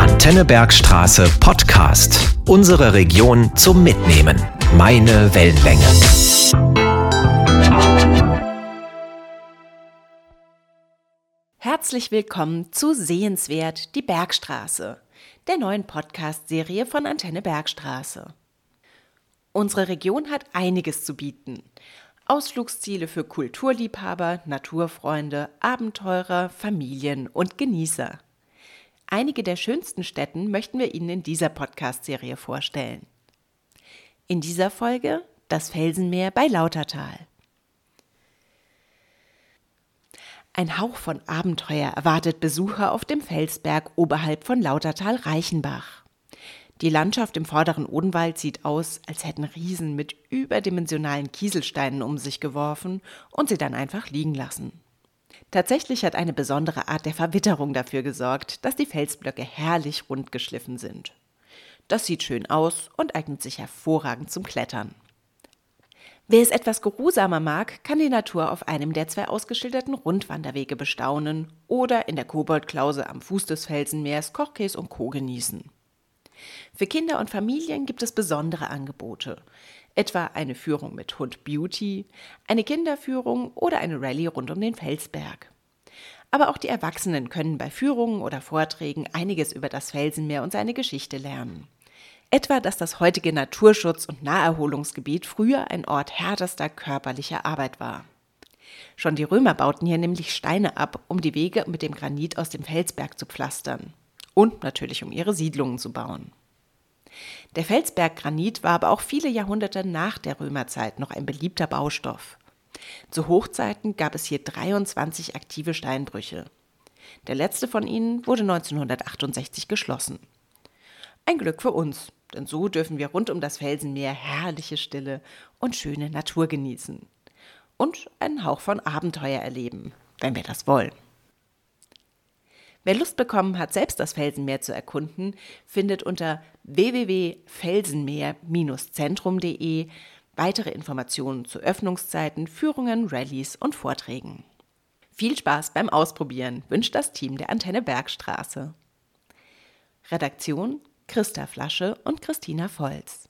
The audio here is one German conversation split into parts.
Antenne Bergstraße Podcast. Unsere Region zum Mitnehmen. Meine Wellenlänge. Herzlich willkommen zu Sehenswert die Bergstraße, der neuen Podcast-Serie von Antenne Bergstraße. Unsere Region hat einiges zu bieten. Ausflugsziele für Kulturliebhaber, Naturfreunde, Abenteurer, Familien und Genießer. Einige der schönsten Städten möchten wir Ihnen in dieser Podcast-Serie vorstellen. In dieser Folge das Felsenmeer bei Lautertal. Ein Hauch von Abenteuer erwartet Besucher auf dem Felsberg oberhalb von Lautertal-Reichenbach. Die Landschaft im vorderen Odenwald sieht aus, als hätten Riesen mit überdimensionalen Kieselsteinen um sich geworfen und sie dann einfach liegen lassen. Tatsächlich hat eine besondere Art der Verwitterung dafür gesorgt, dass die Felsblöcke herrlich rund geschliffen sind. Das sieht schön aus und eignet sich hervorragend zum Klettern. Wer es etwas geruhsamer mag, kann die Natur auf einem der zwei ausgeschilderten Rundwanderwege bestaunen oder in der Koboldklause am Fuß des Felsenmeers Kochkäse und Co. genießen. Für Kinder und Familien gibt es besondere Angebote, etwa eine Führung mit Hund Beauty, eine Kinderführung oder eine Rallye rund um den Felsberg. Aber auch die Erwachsenen können bei Führungen oder Vorträgen einiges über das Felsenmeer und seine Geschichte lernen. Etwa, dass das heutige Naturschutz- und Naherholungsgebiet früher ein Ort härtester körperlicher Arbeit war. Schon die Römer bauten hier nämlich Steine ab, um die Wege mit dem Granit aus dem Felsberg zu pflastern und natürlich um ihre Siedlungen zu bauen. Der Felsberggranit war aber auch viele Jahrhunderte nach der Römerzeit noch ein beliebter Baustoff. Zu Hochzeiten gab es hier 23 aktive Steinbrüche. Der letzte von ihnen wurde 1968 geschlossen. Ein Glück für uns, denn so dürfen wir rund um das Felsenmeer herrliche Stille und schöne Natur genießen. Und einen Hauch von Abenteuer erleben, wenn wir das wollen. Wer Lust bekommen hat, selbst das Felsenmeer zu erkunden, findet unter www.felsenmeer-zentrum.de weitere Informationen zu Öffnungszeiten, Führungen, Rallyes und Vorträgen. Viel Spaß beim Ausprobieren wünscht das Team der Antenne Bergstraße. Redaktion Christa Flasche und Christina Volz.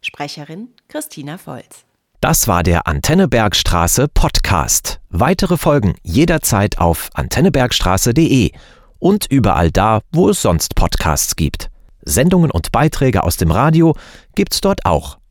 Sprecherin Christina Volz. Das war der Antenne Bergstraße Podcast. Weitere Folgen jederzeit auf antennebergstraße.de und überall da, wo es sonst Podcasts gibt. Sendungen und Beiträge aus dem Radio gibt's dort auch